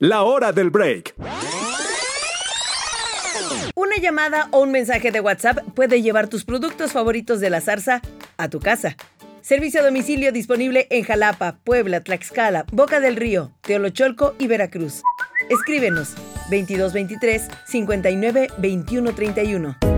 La hora del break. Una llamada o un mensaje de WhatsApp puede llevar tus productos favoritos de la zarza a tu casa. Servicio a domicilio disponible en Jalapa, Puebla, Tlaxcala, Boca del Río, Teolocholco y Veracruz. Escríbenos 2223 59 21 31.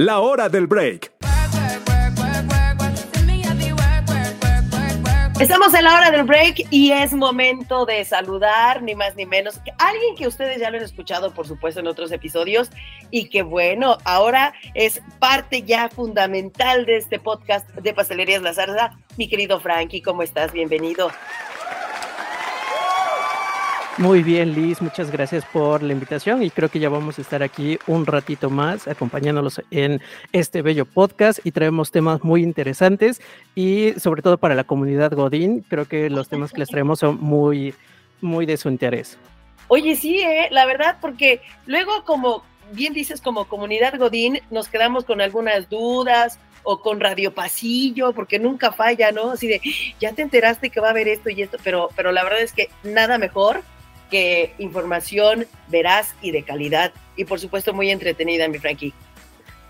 La hora del break. Estamos en la hora del break y es momento de saludar, ni más ni menos, alguien que ustedes ya lo han escuchado, por supuesto, en otros episodios y que bueno, ahora es parte ya fundamental de este podcast de Pastelerías La Zarza. Mi querido Frankie, ¿cómo estás? Bienvenido. Muy bien, Liz, muchas gracias por la invitación y creo que ya vamos a estar aquí un ratito más acompañándolos en este bello podcast y traemos temas muy interesantes y sobre todo para la comunidad Godín, creo que los temas que les traemos son muy, muy de su interés. Oye, sí, ¿eh? la verdad, porque luego como bien dices, como comunidad Godín, nos quedamos con algunas dudas o con Radio Pasillo, porque nunca falla, ¿no? Así de, ya te enteraste que va a haber esto y esto, pero, pero la verdad es que nada mejor que información veraz y de calidad y por supuesto muy entretenida, mi Frankie.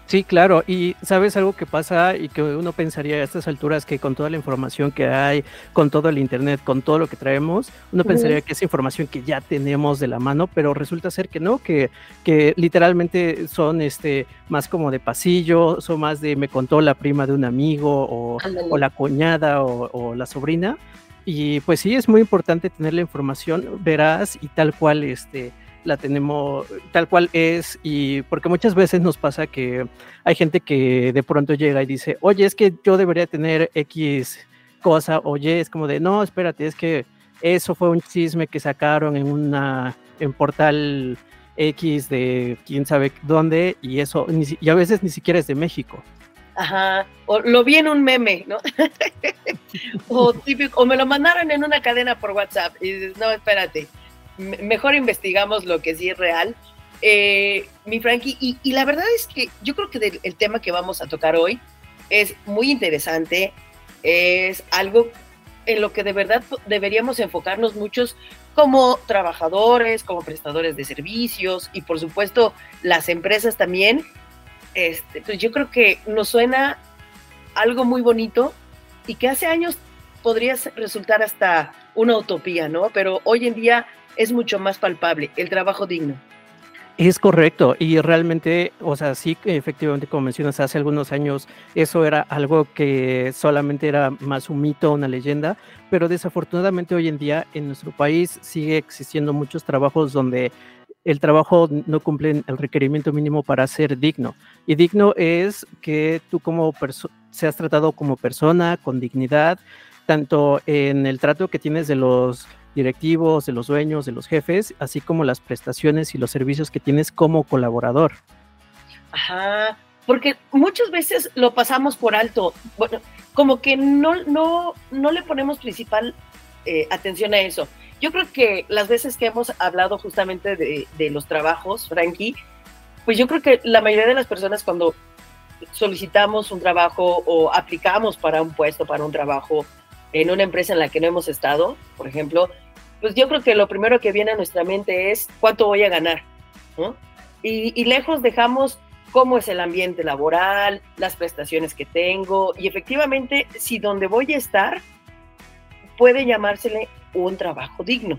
Sí, claro, y sabes algo que pasa y que uno pensaría a estas alturas que con toda la información que hay, con todo el internet, con todo lo que traemos, uno pensaría que es información que ya tenemos de la mano, pero resulta ser que no, que, que literalmente son este más como de pasillo, son más de me contó la prima de un amigo o, la cuñada o, o la sobrina. Y pues sí, es muy importante tener la información veraz y tal cual este la tenemos tal cual es y porque muchas veces nos pasa que hay gente que de pronto llega y dice, oye, es que yo debería tener X cosa, oye, es como de, no, espérate, es que eso fue un chisme que sacaron en una, en portal X de quién sabe dónde y eso, y a veces ni siquiera es de México. Ajá, o lo vi en un meme, ¿no? o, típico, o me lo mandaron en una cadena por WhatsApp y dices, no, espérate, me- mejor investigamos lo que sí es real. Eh, mi Frankie, y, la verdad es que yo creo que el tema que vamos a tocar hoy es muy interesante, es algo en lo que de verdad deberíamos enfocarnos muchos como trabajadores, como prestadores de servicios y por supuesto las empresas también. Este, pues yo creo que nos suena algo muy bonito y que hace años podría resultar hasta una utopía, ¿no? Pero hoy en día es mucho más palpable el trabajo digno. Es correcto, y realmente, o sea, sí efectivamente, como mencionas, hace algunos años eso era algo que solamente era más un mito, una leyenda, pero desafortunadamente hoy en día en nuestro país sigue existiendo muchos trabajos donde el trabajo no cumple el requerimiento mínimo para ser digno. Y digno es que tú como seas tratado como persona, con dignidad, tanto en el trato que tienes de los directivos, de los dueños, de los jefes, así como las prestaciones y los servicios que tienes como colaborador. Ajá, porque muchas veces lo pasamos por alto. Bueno, como que no, no, no le ponemos principal eh, atención a eso. Yo creo que las veces que hemos hablado justamente de, de los trabajos, Frankie, pues yo creo que la mayoría de las personas cuando solicitamos un trabajo o aplicamos para un puesto, para un trabajo en una empresa en la que no hemos estado, por ejemplo, pues yo creo que lo primero que viene a nuestra mente es cuánto voy a ganar, ¿no? Y, y lejos dejamos cómo es el ambiente laboral, las prestaciones que tengo y efectivamente si donde voy a estar puede llamársele un trabajo digno.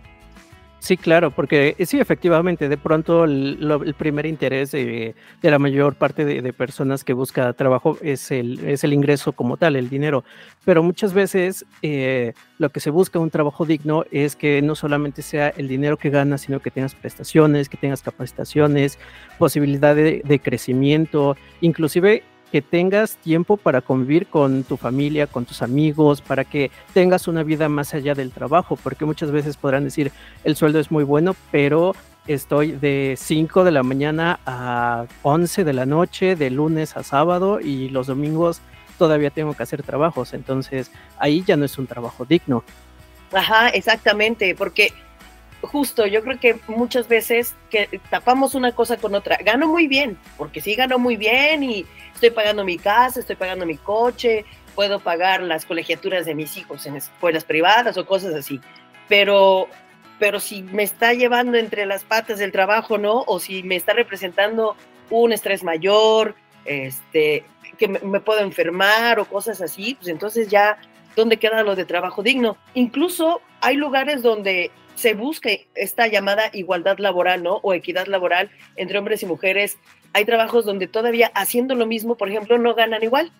Sí, claro, porque eh, sí, efectivamente, de pronto el, lo- el primer interés de, la mayor parte de, personas que busca trabajo es el, es el ingreso como tal, el dinero. Pero muchas veces eh, lo que se busca un trabajo digno es que no solamente sea el dinero que ganas, sino que tengas prestaciones, que tengas capacitaciones, posibilidad de crecimiento, inclusive que tengas tiempo para convivir con tu familia, con tus amigos, para que tengas una vida más allá del trabajo, porque muchas veces podrán decir, el sueldo es muy bueno, pero estoy de 5 de la mañana a 11 de la noche, de lunes a sábado, y los domingos todavía tengo que hacer trabajos, entonces ahí ya no es un trabajo digno. Ajá, exactamente, porque justo yo creo que muchas veces que tapamos una cosa con otra. Gano muy bien, porque sí gano muy bien y estoy pagando mi casa, estoy pagando mi coche, puedo pagar las colegiaturas de mis hijos en escuelas privadas o cosas así. Pero, pero si me está llevando entre las patas del trabajo, ¿no? O si me está representando un estrés mayor, este, que me, me puedo enfermar o cosas así, pues entonces ya, ¿dónde queda lo de trabajo digno? Incluso hay lugares donde se busca esta llamada igualdad laboral, ¿no? O equidad laboral entre hombres y mujeres. Hay trabajos donde todavía haciendo lo mismo, por ejemplo, no ganan igual.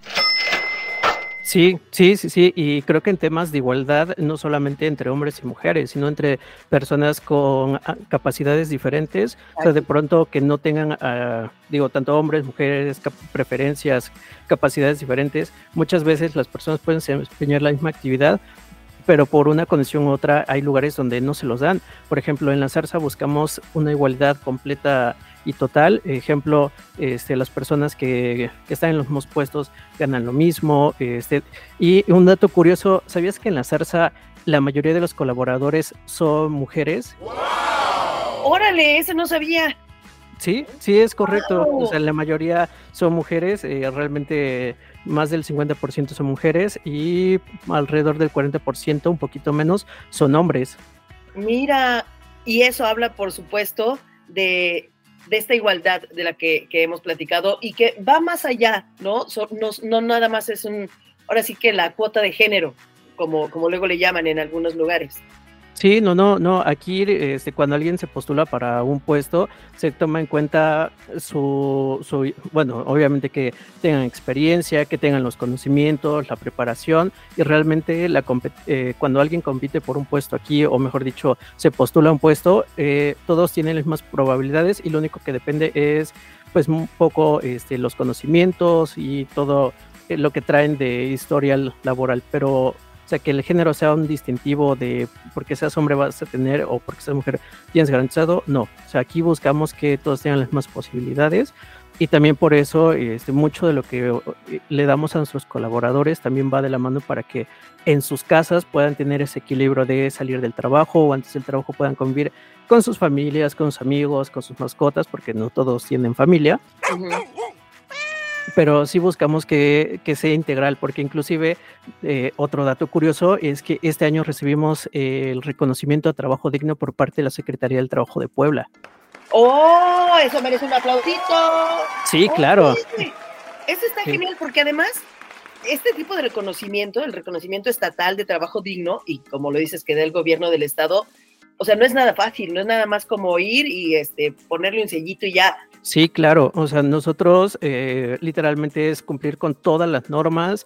Sí, sí, sí, sí, y creo que en temas de igualdad, no solamente entre hombres y mujeres, sino entre personas con ah, capacidades diferentes, o sea, de pronto que no tengan, uh, digo, tanto hombres, mujeres, preferencias, capacidades diferentes, muchas veces las personas pueden desempeñar la misma actividad, pero por una condición u otra hay lugares donde no se los dan. Por ejemplo, en la zarza buscamos una igualdad completa y total. Ejemplo, este, las personas que, que, están en los mismos puestos ganan lo mismo. Este, y un dato curioso, ¿sabías que en la zarza la mayoría de los colaboradores son mujeres? ¡Wow! Órale, ese no sabía. Sí, sí, es correcto. Wow. O sea, la mayoría son mujeres, eh, realmente más del 50% son mujeres y alrededor del 40%, un poquito menos, son hombres. Mira, y eso habla, por supuesto, de, de esta igualdad de la que, hemos platicado y que va más allá, ¿no? No, no nada más es un, ahora sí que la cuota de género, como, como luego le llaman en algunos lugares. Sí, no, no, no. Aquí, este, cuando alguien se postula para un puesto, se toma en cuenta su, su, bueno, obviamente que tengan experiencia, que tengan los conocimientos, la preparación y realmente la eh, cuando alguien compite por un puesto aquí, o mejor dicho, se postula a un puesto, eh, todos tienen las mismas probabilidades y lo único que depende es, pues, un poco este, los conocimientos y todo lo que traen de historial laboral, pero o sea, que el género sea un distintivo de porque seas hombre vas a tener o porque seas mujer tienes garantizado, no. O sea, aquí buscamos que todos tengan las mismas posibilidades y también por eso este, mucho de lo que eh, le damos a nuestros colaboradores también va de la mano para que en sus casas puedan tener ese equilibrio de salir del trabajo o antes del trabajo puedan convivir con sus familias, con sus amigos, con sus mascotas, porque no todos tienen familia. Uh -huh pero sí buscamos que, que, sea integral, porque inclusive eh, otro dato curioso es que este año recibimos eh, el reconocimiento a trabajo digno por parte de la Secretaría del Trabajo de Puebla. ¡Oh! Eso merece un aplausito. Sí, oh, claro. Sí. Eso está sí. genial, porque además este tipo de reconocimiento, el reconocimiento estatal de trabajo digno, y como lo dices, que da el gobierno del estado, o sea, no es nada fácil, no es nada más como ir y este, ponerle un sellito y ya. Sí, claro. O sea, nosotros eh, literalmente es cumplir con todas las normas,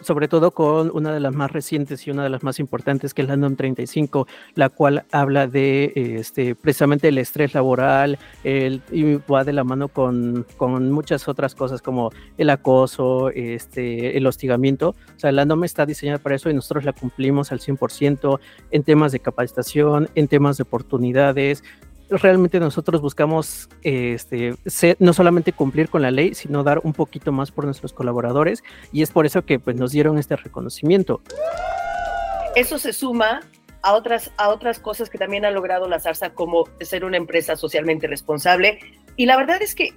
sobre todo con una de las más recientes y una de las más importantes, que es la NOM 35, la cual habla de este, precisamente el estrés laboral el, y va de la mano con, con muchas otras cosas como el acoso, este, el hostigamiento. O sea, la NOM está diseñada para eso y nosotros la cumplimos al 100% en temas de capacitación, en temas de oportunidades, realmente nosotros buscamos este, ser, no solamente cumplir con la ley, sino dar un poquito más por nuestros colaboradores y es por eso que pues, nos dieron este reconocimiento. Eso se suma a otras, a otras cosas que también ha logrado la Zarza, como ser una empresa socialmente responsable. Y la verdad es que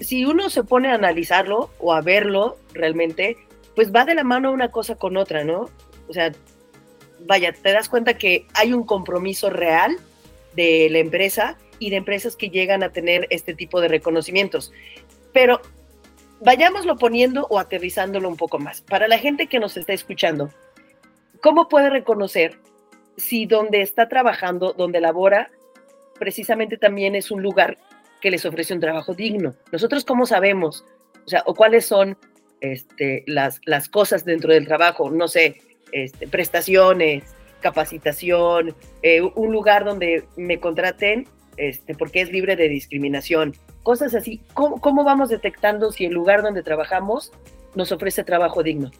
si uno se pone a analizarlo o a verlo realmente, pues va de la mano una cosa con otra, ¿no? O sea, vaya, te das cuenta que hay un compromiso real de la empresa y de empresas que llegan a tener este tipo de reconocimientos. Pero vayámoslo poniendo o aterrizándolo un poco más. Para la gente que nos está escuchando, ¿cómo puede reconocer si donde está trabajando, donde labora, precisamente también es un lugar que les ofrece un trabajo digno? Nosotros, ¿cómo sabemos? O o cuáles son este, las, las cosas dentro del trabajo, no sé, este, prestaciones, capacitación, eh, un lugar donde me contraten este, porque es libre de discriminación, cosas así. ¿Cómo, ¿Cómo vamos detectando si el lugar donde trabajamos nos ofrece trabajo digno?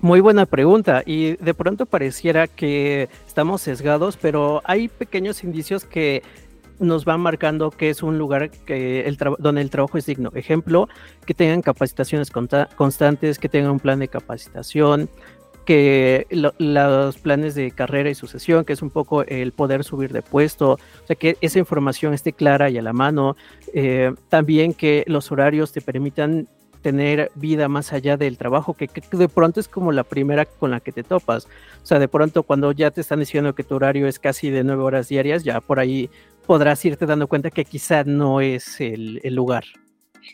Muy buena pregunta y de pronto pareciera que estamos sesgados, pero hay pequeños indicios que nos van marcando que es un lugar que el donde el trabajo es digno. Ejemplo, que tengan capacitaciones constantes, que tengan un plan de capacitación, que los planes de carrera y sucesión, que es un poco el poder subir de puesto, o sea, que esa información esté clara y a la mano. Eh, también que los horarios te permitan tener vida más allá del trabajo, que, de pronto es como la primera con la que te topas. O sea, de pronto cuando ya te están diciendo que tu horario es casi de nueve horas diarias, ya por ahí podrás irte dando cuenta que quizá no es el, el lugar.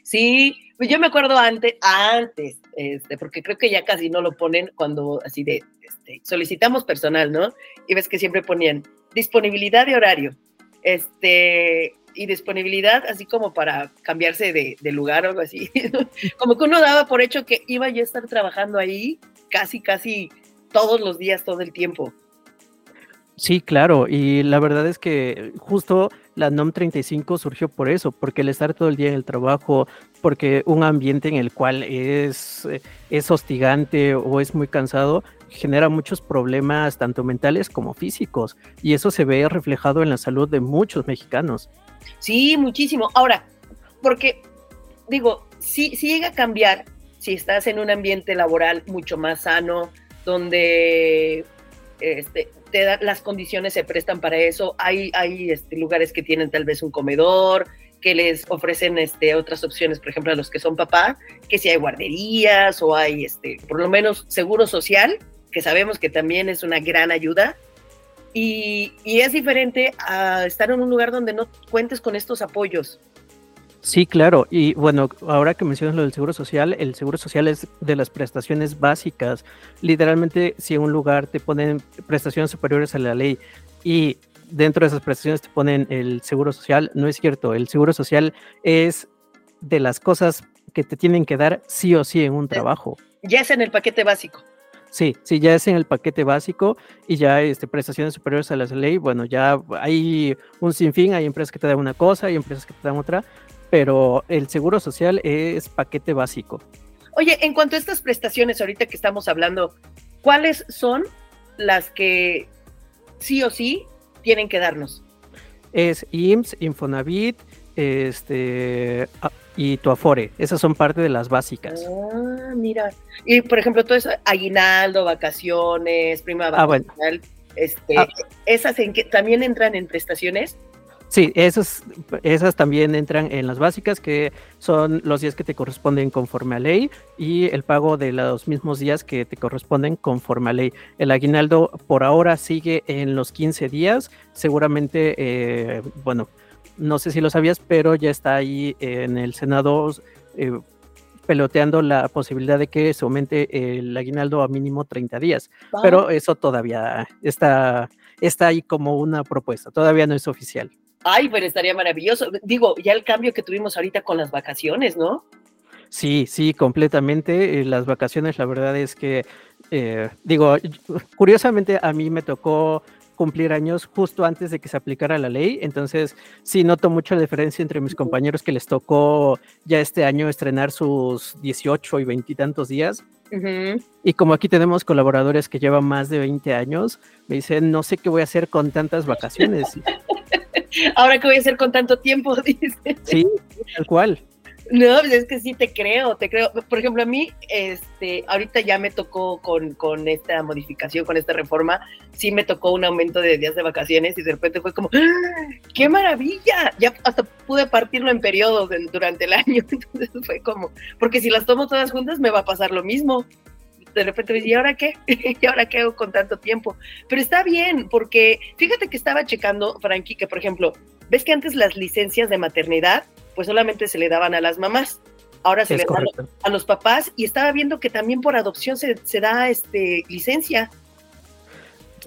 Sí, pues yo me acuerdo antes, antes, este, porque creo que ya casi no lo ponen cuando así de este, solicitamos personal, ¿no? Y ves que siempre ponían disponibilidad de horario, este, y disponibilidad así como para cambiarse de, de lugar o algo así. como que uno daba por hecho que iba ya a estar trabajando ahí casi, casi todos los días, todo el tiempo. Sí, claro, y la verdad es que justo la NOM 35 surgió por eso, porque el estar todo el día en el trabajo, porque un ambiente en el cual es, eh, es hostigante o es muy cansado, genera muchos problemas tanto mentales como físicos, y eso se ve reflejado en la salud de muchos mexicanos. Sí, muchísimo. Ahora, porque digo, si, si llega a cambiar, si estás en un ambiente laboral mucho más sano, donde este, las condiciones se prestan para eso. Hay, hay este, lugares que tienen tal vez un comedor, que les ofrecen este, otras opciones, por ejemplo, a los que son papás, que si hay guarderías o hay, este, por lo menos, seguro social, que sabemos que también es una gran ayuda. Y, y es diferente a estar en un lugar donde no cuentes con estos apoyos. Sí, claro. Y bueno, ahora que mencionas lo del seguro social, el seguro social es de las prestaciones básicas. Literalmente, si en un lugar te ponen prestaciones superiores a la ley y dentro de esas prestaciones te ponen el seguro social, no es cierto. El seguro social es de las cosas que te tienen que dar sí o sí en un trabajo. Ya es en el paquete básico. Sí, sí, ya es en el paquete básico y ya este, prestaciones superiores a la ley, bueno, ya hay un sinfín, hay empresas que te dan una cosa, hay empresas que te dan otra, pero el seguro social es paquete básico. Oye, en cuanto a estas prestaciones, ahorita que estamos hablando, ¿cuáles son las que sí o sí tienen que darnos? Es IMSS, Infonavit, este y tu Afore. Esas son parte de las básicas. Ah, mira. Y por ejemplo, todo eso, aguinaldo, vacaciones, prima ah, vacacional, este, ah. esas en que también entran en prestaciones. Sí, esas, esas también entran en las básicas, que son los días que te corresponden conforme a ley y el pago de los mismos días que te corresponden conforme a ley. El aguinaldo por ahora sigue en los 15 días, seguramente, eh, bueno, no sé si lo sabías, pero ya está ahí en el Senado eh, peloteando la posibilidad de que se aumente el aguinaldo a mínimo 30 días, pero eso todavía está, está ahí como una propuesta, todavía no es oficial. Ay, pero estaría maravilloso. Digo, ya el cambio que tuvimos ahorita con las vacaciones, ¿no? Sí, sí, completamente. Eh, las vacaciones, la verdad es que, eh, digo, curiosamente a mí me tocó cumplir años justo antes de que se aplicara la ley, entonces sí noto mucho la diferencia entre mis compañeros que les tocó ya este año estrenar sus 18 y veintitantos días. Y como aquí tenemos colaboradores que llevan más de 20 años, me dicen, no sé qué voy a hacer con tantas vacaciones. Ahora, ¿qué voy a hacer con tanto tiempo? Dice. Sí, tal cual. No, pues es que sí te creo, te creo. Por ejemplo, a mí, este, ahorita ya me tocó con, con esta modificación, con esta reforma, sí me tocó un aumento de días de vacaciones y de repente fue como, ¡Ah! ¡qué maravilla! Ya hasta pude partirlo en periodos durante el año. Entonces fue como, porque si las tomo todas juntas me va a pasar lo mismo de repente me dice, ¿y ahora qué? ¿Y ahora qué hago con tanto tiempo? Pero está bien, porque fíjate que estaba checando, Frankie, que por ejemplo, ves que antes las licencias de maternidad, pues solamente se le daban a las mamás. Ahora se le dan a los papás y estaba viendo que también por adopción se, se da este licencia.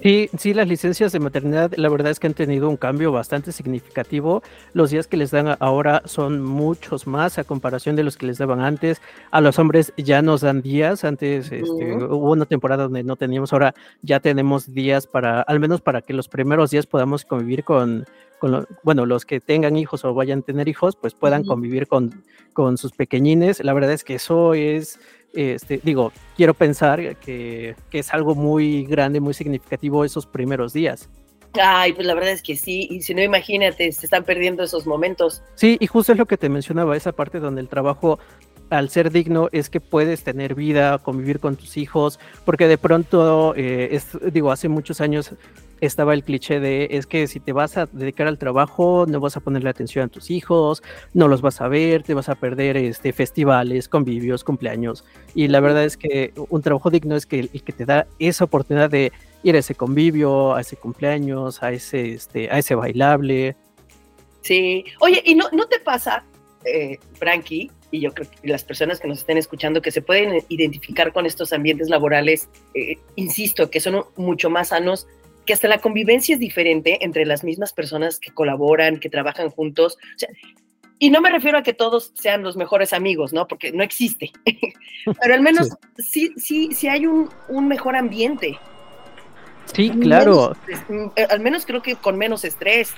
Sí, sí, las licencias de maternidad, la verdad es que han tenido un cambio bastante significativo. Los días que les dan ahora son muchos más a comparación de los que les daban antes. A los hombres ya nos dan días. Antes este, hubo una temporada donde no teníamos, ahora ya tenemos días para, al menos para que los primeros días podamos convivir con, con bueno, los que tengan hijos o vayan a tener hijos, pues puedan convivir con, con sus pequeñines. La verdad es que eso es este, digo, quiero pensar que, es algo muy grande, muy significativo esos primeros días. Ay, pues la verdad es que sí, y si no, imagínate, se están perdiendo esos momentos. Sí, y justo es lo que te mencionaba, esa parte donde el trabajo, al ser digno, es que puedes tener vida, convivir con tus hijos, porque de pronto, eh, es, digo, hace muchos años estaba el cliché de es que si te vas a dedicar al trabajo, no vas a ponerle atención a tus hijos, no los vas a ver, te vas a perder este, festivales, convivios, cumpleaños. Y la verdad es que un trabajo digno es que el que te da esa oportunidad de ir a ese convivio, a ese cumpleaños, a ese, este, a ese bailable. Sí, oye, ¿y no, no te pasa, eh, Frankie, y yo creo que las personas que nos estén escuchando, que se pueden identificar con estos ambientes laborales, eh, insisto, que son mucho más sanos, que hasta la convivencia es diferente entre las mismas personas que colaboran, que trabajan juntos. O sea, y no me refiero a que todos sean los mejores amigos, ¿no? Porque no existe. Pero al menos sí, sí, sí, hay un, un mejor ambiente. Sí, claro. Menos, al menos creo que con menos estrés.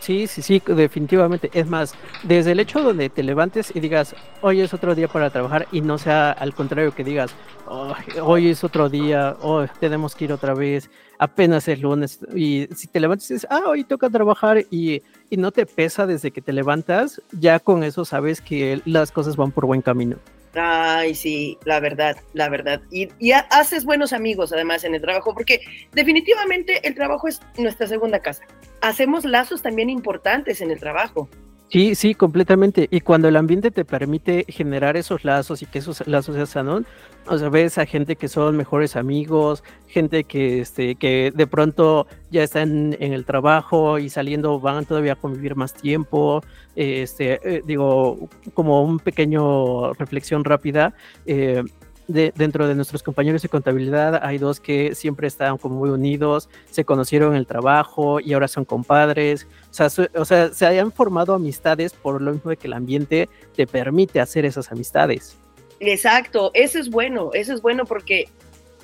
Sí, sí, sí, definitivamente. Es más, desde el hecho donde te levantes y digas, hoy es otro día para trabajar y no sea al contrario que digas, oh, hoy es otro día, hoy tenemos que ir otra vez, apenas es lunes. Y si te levantas y dices, ah, hoy toca trabajar y, y no te pesa desde que te levantas, ya con eso sabes que las cosas van por buen camino. Ay, sí, la verdad, la verdad. Y, y, haces buenos amigos además en el trabajo, porque definitivamente el trabajo es nuestra segunda casa. Hacemos lazos también importantes en el trabajo. Sí, sí, completamente. Y cuando el ambiente te permite generar esos lazos y que esos lazos sean sanos, o sea, ves a gente que son mejores amigos, gente que, este, que de pronto ya están en el trabajo y saliendo van todavía a convivir más tiempo. Este, eh, digo, como un pequeño reflexión rápida. Eh, de, dentro de nuestros compañeros de contabilidad hay dos que siempre están como muy unidos, se conocieron en el trabajo y ahora son compadres. O sea, su, o sea, se hayan formado amistades por lo mismo de que el ambiente te permite hacer esas amistades. Exacto, eso es bueno, eso es bueno porque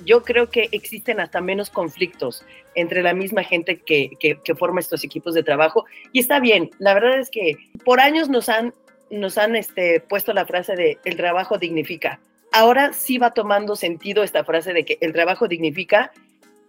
yo creo que existen hasta menos conflictos entre la misma gente que, que, que, forma estos equipos de trabajo y está bien. La verdad es que por años nos han, nos han este, puesto la frase de el trabajo dignifica ahora sí va tomando sentido esta frase de que el trabajo dignifica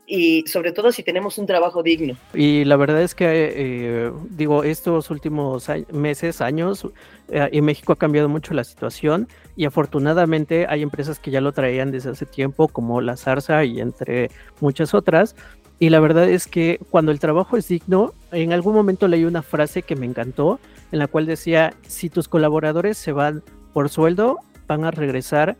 y sobre todo si tenemos un trabajo digno. Y la verdad es que, eh, digo, estos últimos meses, años, eh, en México ha cambiado mucho la situación y afortunadamente hay empresas que ya lo traían desde hace tiempo, como la Zarza y entre muchas otras. Y la verdad es que cuando el trabajo es digno, en algún momento leí una frase que me encantó, en la cual decía, si tus colaboradores se van por sueldo, van a regresar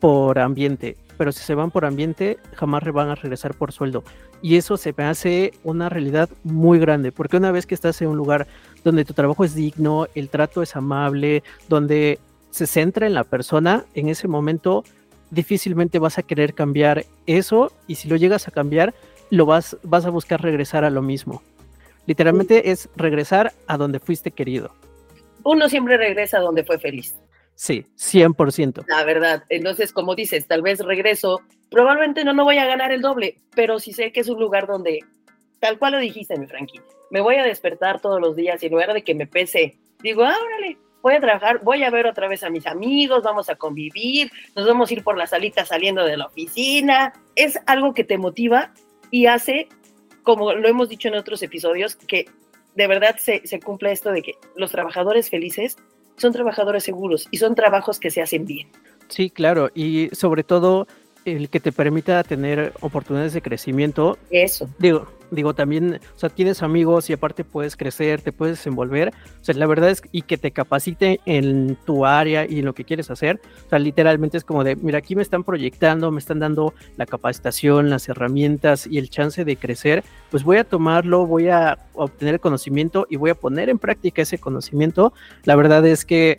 por ambiente, pero si se van por ambiente, jamás van a regresar por sueldo. Y eso se me hace una realidad muy grande, porque una vez que estás en un lugar donde tu trabajo es digno, el trato es amable, donde se centra en la persona, en ese momento difícilmente vas a querer cambiar eso y si lo llegas a cambiar, lo vas, vas a buscar regresar a lo mismo. Literalmente es regresar a donde fuiste querido. Uno siempre regresa a donde fue feliz. Sí, 100%. La verdad. Entonces, como dices, tal vez regreso, probablemente no, no voy a ganar el doble, pero sí sé que es un lugar donde, tal cual lo dijiste, mi Frankie, me voy a despertar todos los días y en lugar de que me pese, digo, ah, órale, voy a trabajar, voy a ver otra vez a mis amigos, vamos a convivir, nos vamos a ir por la salita saliendo de la oficina. Es algo que te motiva y hace, como lo hemos dicho en otros episodios, que de verdad se, se cumple esto de que los trabajadores felices son trabajadores seguros y son trabajos que se hacen bien. Sí, claro, y sobre todo el que te permita tener oportunidades de crecimiento. Eso. Digo, digo también, o sea, tienes amigos y aparte puedes crecer, te puedes desenvolver. O sea, la verdad es y que te capacite en tu área y en lo que quieres hacer. O sea, literalmente es como de, mira, aquí me están proyectando, me están dando la capacitación, las herramientas y el chance de crecer. Pues voy a tomarlo, voy a obtener el conocimiento y voy a poner en práctica ese conocimiento. La verdad es que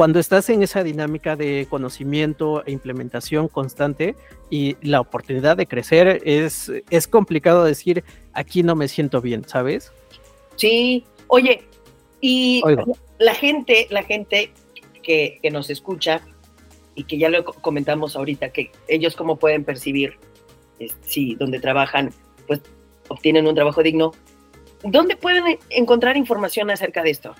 cuando estás en esa dinámica de conocimiento e implementación constante y la oportunidad de crecer, es, es complicado decir, aquí no me siento bien, ¿sabes? Sí, oye, y la gente, la gente que, que, nos escucha y que ya lo comentamos ahorita, que ellos cómo pueden percibir si donde trabajan, pues obtienen un trabajo digno, ¿dónde pueden encontrar información acerca de esto?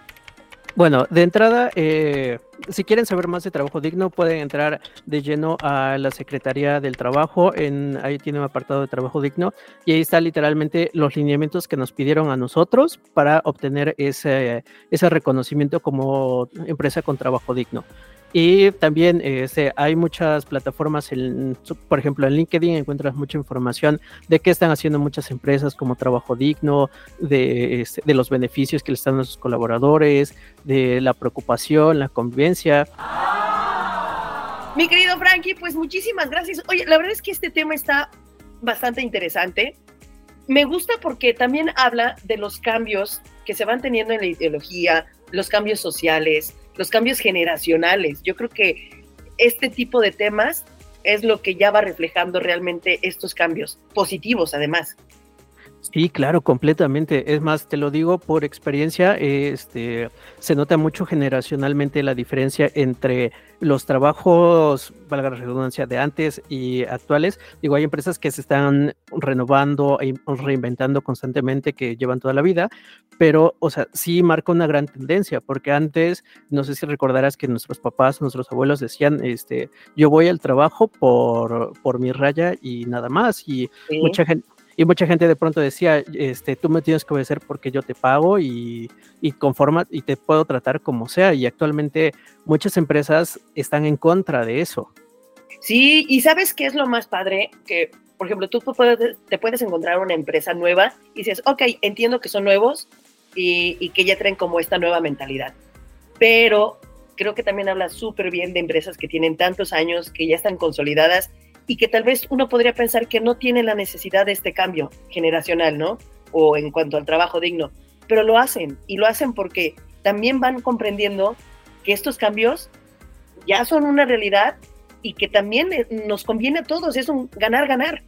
Bueno, de entrada, eh, si quieren saber más de trabajo digno, pueden entrar de lleno a la Secretaría del Trabajo. En, ahí tiene un apartado de trabajo digno y ahí está literalmente los lineamientos que nos pidieron a nosotros para obtener ese, ese reconocimiento como empresa con trabajo digno. Y también este, hay muchas plataformas, en, por ejemplo en LinkedIn encuentras mucha información de qué están haciendo muchas empresas como trabajo digno, de, este, de los beneficios que le están a sus colaboradores, de la preocupación, la convivencia. Mi querido Frankie, pues muchísimas gracias. Oye, la verdad es que este tema está bastante interesante. Me gusta porque también habla de los cambios que se van teniendo en la ideología, los cambios sociales, los cambios generacionales. Yo creo que este tipo de temas es lo que ya va reflejando realmente estos cambios, positivos además. Sí, claro, completamente. Es más, te lo digo por experiencia, este, se nota mucho generacionalmente la diferencia entre los trabajos, valga la redundancia, de antes y actuales. Digo, hay empresas que se están renovando e reinventando constantemente, que llevan toda la vida, pero, o sea, sí marca una gran tendencia, porque antes, no sé si recordarás que nuestros papás, nuestros abuelos decían, este, yo voy al trabajo por, por mi raya y nada más, y sí. mucha gente y mucha gente de pronto decía, este, tú me tienes que obedecer porque yo te pago y, y conforma y te puedo tratar como sea. Y actualmente muchas empresas están en contra de eso. Sí, y sabes qué es lo más padre, que por ejemplo tú puedes, te puedes encontrar una empresa nueva y dices, ok, entiendo que son nuevos y, y que ya traen como esta nueva mentalidad, pero creo que también habla súper bien de empresas que tienen tantos años, que ya están consolidadas y que tal vez uno podría pensar que no tiene la necesidad de este cambio generacional, ¿no? O en cuanto al trabajo digno, pero lo hacen y lo hacen porque también van comprendiendo que estos cambios ya son una realidad y que también nos conviene a todos, es un ganar-ganar.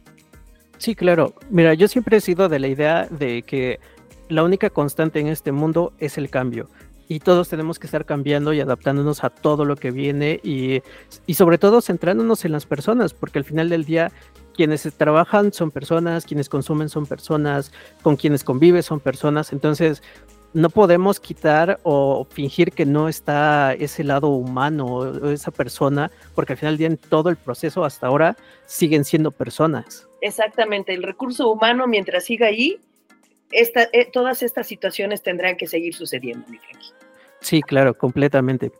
Sí, claro. Mira, yo siempre he sido de la idea de que la única constante en este mundo es el cambio y todos tenemos que estar cambiando y adaptándonos a todo lo que viene y, y, sobre todo centrándonos en las personas, porque al final del día quienes trabajan son personas, quienes consumen son personas, con quienes convives son personas, entonces no podemos quitar o fingir que no está ese lado humano o esa persona, porque al final del día en todo el proceso hasta ahora siguen siendo personas. Exactamente, el recurso humano mientras siga ahí esta, eh, todas estas situaciones tendrán que seguir sucediendo, mi Frankie. Sí, claro, completamente.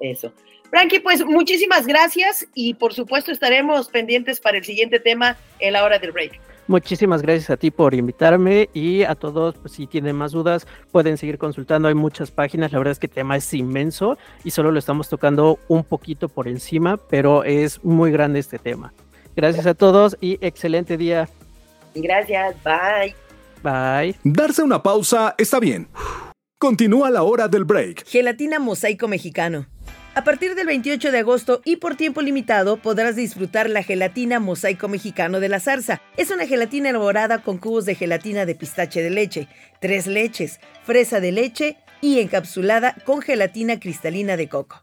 Eso. Frankie, pues muchísimas gracias y por supuesto estaremos pendientes para el siguiente tema en la hora del break. Muchísimas gracias a ti por invitarme y a todos, pues, si tienen más dudas, pueden seguir consultando. Hay muchas páginas, la verdad es que el tema es inmenso y solo lo estamos tocando un poquito por encima, pero es muy grande este tema. Gracias a todos y excelente día. Gracias, bye. Bye. Darse una pausa está bien. Continúa la hora del break. Gelatina Mosaico Mexicano. A partir del 28 de agosto y por tiempo limitado podrás disfrutar la gelatina Mosaico Mexicano de la Zarza. Es una gelatina elaborada con cubos de gelatina de pistache de leche, tres leches, fresa de leche y encapsulada con gelatina cristalina de coco.